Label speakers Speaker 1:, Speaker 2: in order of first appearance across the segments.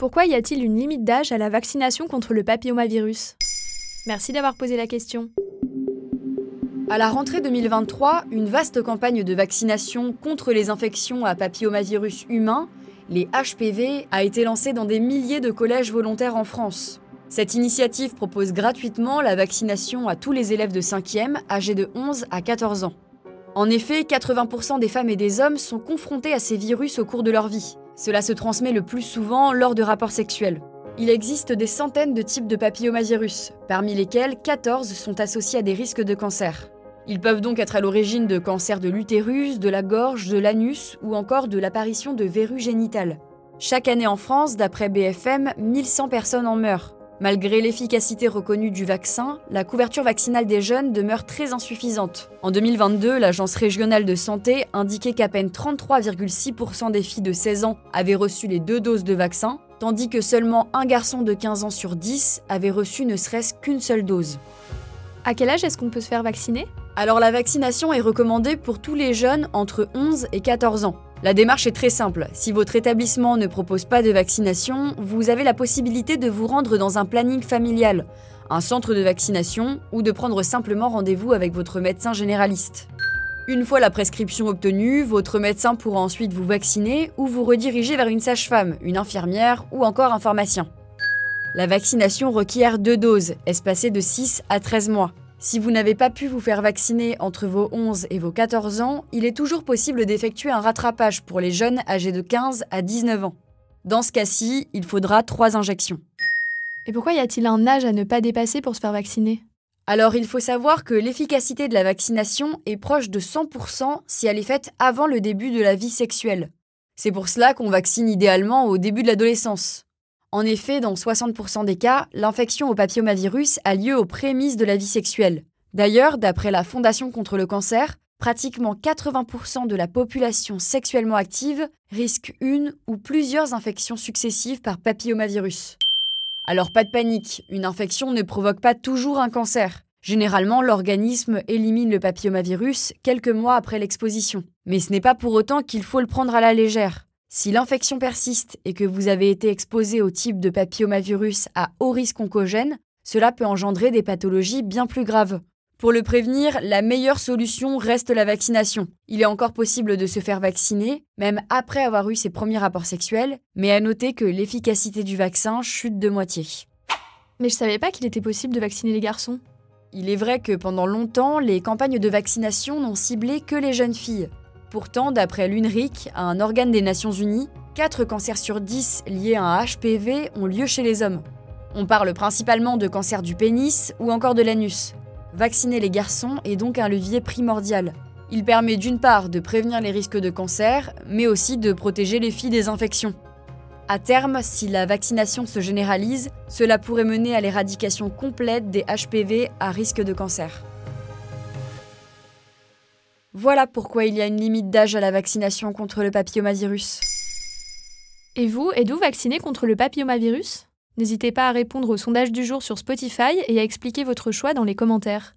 Speaker 1: Pourquoi y a-t-il une limite d'âge à la vaccination contre le papillomavirus? Merci d'avoir posé la question.
Speaker 2: À la rentrée 2023, une vaste campagne de vaccination contre les infections à papillomavirus humain, les HPV, a été lancée dans des milliers de collèges volontaires en France. Cette initiative propose gratuitement la vaccination à tous les élèves de 5e âgés de 11 à 14 ans. En effet, 80% des femmes et des hommes sont confrontés à ces virus au cours de leur vie. Cela se transmet le plus souvent lors de rapports sexuels. Il existe des centaines de types de papillomavirus, parmi lesquels 14 sont associés à des risques de cancer. Ils peuvent donc être à l'origine de cancers de l'utérus, de la gorge, de l'anus ou encore de l'apparition de verrues génitales. Chaque année en France, d'après BFM, 1100 personnes en meurent. Malgré l'efficacité reconnue du vaccin, la couverture vaccinale des jeunes demeure très insuffisante. En 2022, l'Agence régionale de santé indiquait qu'à peine 33,6% des filles de 16 ans avaient reçu les deux doses de vaccin, tandis que seulement un garçon de 15 ans sur 10 avait reçu ne serait-ce qu'une seule dose.
Speaker 1: À quel âge est-ce qu'on peut se faire vacciner?
Speaker 2: Alors la vaccination est recommandée pour tous les jeunes entre 11 et 14 ans. La démarche est très simple. Si votre établissement ne propose pas de vaccination, vous avez la possibilité de vous rendre dans un planning familial, un centre de vaccination ou de prendre simplement rendez-vous avec votre médecin généraliste. Une fois la prescription obtenue, votre médecin pourra ensuite vous vacciner ou vous rediriger vers une sage-femme, une infirmière ou encore un pharmacien. La vaccination requiert deux doses, espacées de 6 à 13 mois. Si vous n'avez pas pu vous faire vacciner entre vos 11 et vos 14 ans, il est toujours possible d'effectuer un rattrapage pour les jeunes âgés de 15 à 19 ans. Dans ce cas-ci, il faudra 3 injections.
Speaker 1: Et pourquoi y a-t-il un âge à ne pas dépasser pour se faire vacciner?
Speaker 2: Alors il faut savoir que l'efficacité de la vaccination est proche de 100% si elle est faite avant le début de la vie sexuelle. C'est pour cela qu'on vaccine idéalement au début de l'adolescence. En effet, dans 60% des cas, l'infection au papillomavirus a lieu aux prémices de la vie sexuelle. D'ailleurs, d'après la Fondation contre le cancer, pratiquement 80% de la population sexuellement active risque une ou plusieurs infections successives par papillomavirus. Alors pas de panique, une infection ne provoque pas toujours un cancer. Généralement, l'organisme élimine le papillomavirus quelques mois après l'exposition. Mais ce n'est pas pour autant qu'il faut le prendre à la légère. Si l'infection persiste et que vous avez été exposé au type de papillomavirus à haut risque oncogène, cela peut engendrer des pathologies bien plus graves. Pour le prévenir, la meilleure solution reste la vaccination. Il est encore possible de se faire vacciner, même après avoir eu ses premiers rapports sexuels, mais à noter que l'efficacité du vaccin chute de moitié.
Speaker 1: Mais je savais pas qu'il était possible de vacciner les garçons.
Speaker 2: Il est vrai que pendant longtemps, les campagnes de vaccination n'ont ciblé que les jeunes filles. Pourtant, d'après l'UNRIC, un organe des Nations Unies, 4 cancers sur 10 liés à un HPV ont lieu chez les hommes. On parle principalement de cancer du pénis ou encore de l'anus. Vacciner les garçons est donc un levier primordial. Il permet d'une part de prévenir les risques de cancer, mais aussi de protéger les filles des infections. À terme, si la vaccination se généralise, cela pourrait mener à l'éradication complète des HPV à risque de cancer. Voilà pourquoi il y a une limite d'âge à la vaccination contre le papillomavirus.
Speaker 1: Et vous, êtes-vous vacciné contre le papillomavirus? N'hésitez pas à répondre au sondage du jour sur Spotify et à expliquer votre choix dans les commentaires.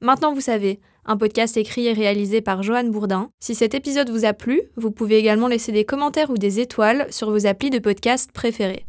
Speaker 1: Maintenant vous savez, un podcast écrit et réalisé par Johan Bourdin. Si cet épisode vous a plu, vous pouvez également laisser des commentaires ou des étoiles sur vos applis de podcast préférés.